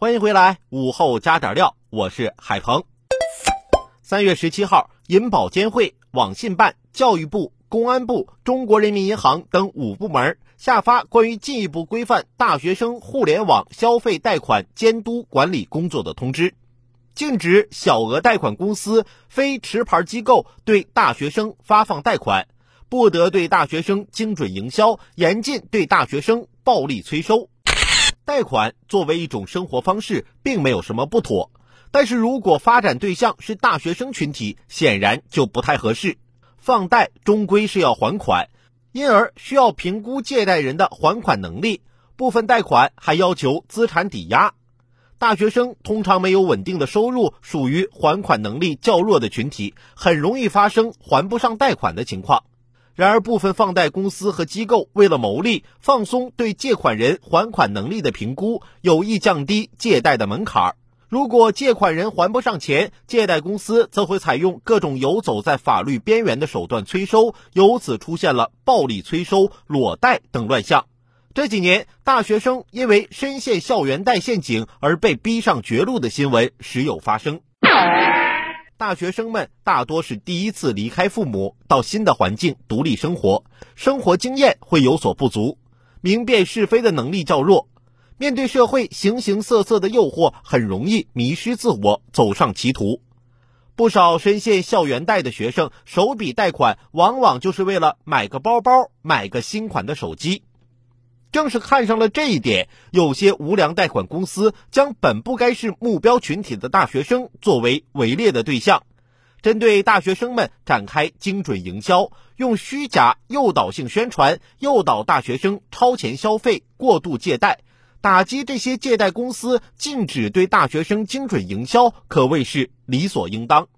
欢迎回来，午后加点料，我是海鹏。三月十七号，银保监会、网信办、教育部、公安部、中国人民银行等五部门下发关于进一步规范大学生互联网消费贷款监督管理工作的通知，禁止小额贷款公司、非持牌机构对大学生发放贷款，不得对大学生精准营销，严禁对大学生暴力催收。贷款作为一种生活方式，并没有什么不妥，但是如果发展对象是大学生群体，显然就不太合适。放贷终归是要还款，因而需要评估借贷人的还款能力。部分贷款还要求资产抵押。大学生通常没有稳定的收入，属于还款能力较弱的群体，很容易发生还不上贷款的情况。然而，部分放贷公司和机构为了牟利，放松对借款人还款能力的评估，有意降低借贷的门槛。如果借款人还不上钱，借贷公司则会采用各种游走在法律边缘的手段催收，由此出现了暴力催收、裸贷等乱象。这几年，大学生因为深陷校园贷陷阱而被逼上绝路的新闻时有发生。大学生们大多是第一次离开父母到新的环境独立生活，生活经验会有所不足，明辨是非的能力较弱，面对社会形形色色的诱惑，很容易迷失自我，走上歧途。不少深陷校园贷的学生，首笔贷款往往就是为了买个包包、买个新款的手机。正是看上了这一点，有些无良贷款公司将本不该是目标群体的大学生作为围猎的对象，针对大学生们展开精准营销，用虚假诱导性宣传诱导大学生超前消费、过度借贷，打击这些借贷公司，禁止对大学生精准营销，可谓是理所应当。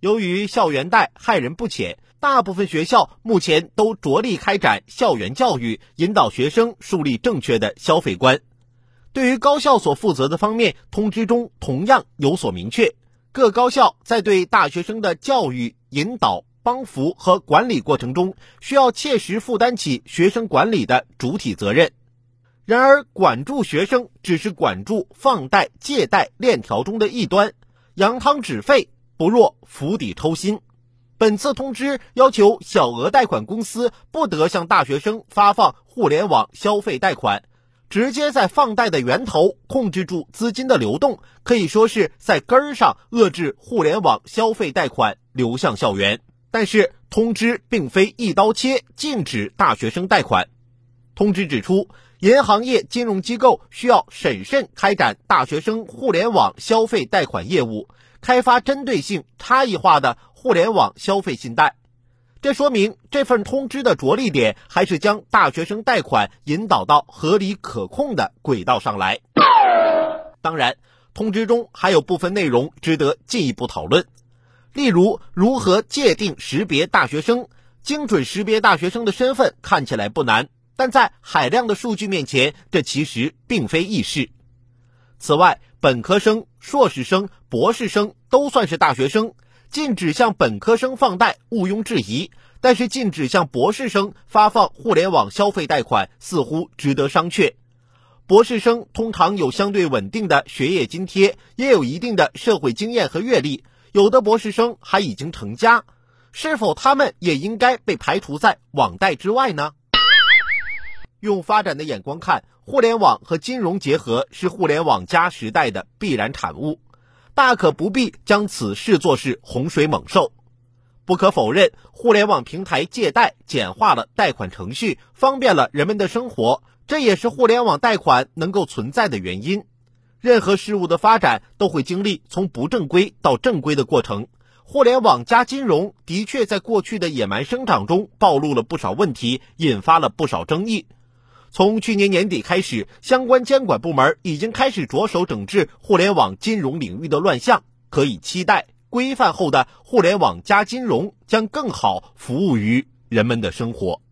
由于校园贷害人不浅。大部分学校目前都着力开展校园教育，引导学生树立正确的消费观。对于高校所负责的方面，通知中同样有所明确。各高校在对大学生的教育、引导、帮扶和管理过程中，需要切实负担起学生管理的主体责任。然而，管住学生只是管住放贷、借贷链条中的一端，扬汤止沸不若釜底抽薪。本次通知要求，小额贷款公司不得向大学生发放互联网消费贷款，直接在放贷的源头控制住资金的流动，可以说是在根儿上遏制互联网消费贷款流向校园。但是，通知并非一刀切禁止大学生贷款。通知指出，银行业金融机构需要审慎开展大学生互联网消费贷款业务，开发针对性、差异化的。互联网消费信贷，这说明这份通知的着力点还是将大学生贷款引导到合理可控的轨道上来。当然，通知中还有部分内容值得进一步讨论，例如如何界定识别大学生。精准识别大学生的身份看起来不难，但在海量的数据面前，这其实并非易事。此外，本科生、硕士生、博士生都算是大学生。禁止向本科生放贷，毋庸置疑；但是禁止向博士生发放互联网消费贷款，似乎值得商榷。博士生通常有相对稳定的学业津贴，也有一定的社会经验和阅历，有的博士生还已经成家，是否他们也应该被排除在网贷之外呢？用发展的眼光看，互联网和金融结合是互联网加时代的必然产物。大可不必将此视作是洪水猛兽。不可否认，互联网平台借贷简化了贷款程序，方便了人们的生活，这也是互联网贷款能够存在的原因。任何事物的发展都会经历从不正规到正规的过程。互联网加金融的确在过去的野蛮生长中暴露了不少问题，引发了不少争议。从去年年底开始，相关监管部门已经开始着手整治互联网金融领域的乱象，可以期待规范后的互联网加金融将更好服务于人们的生活。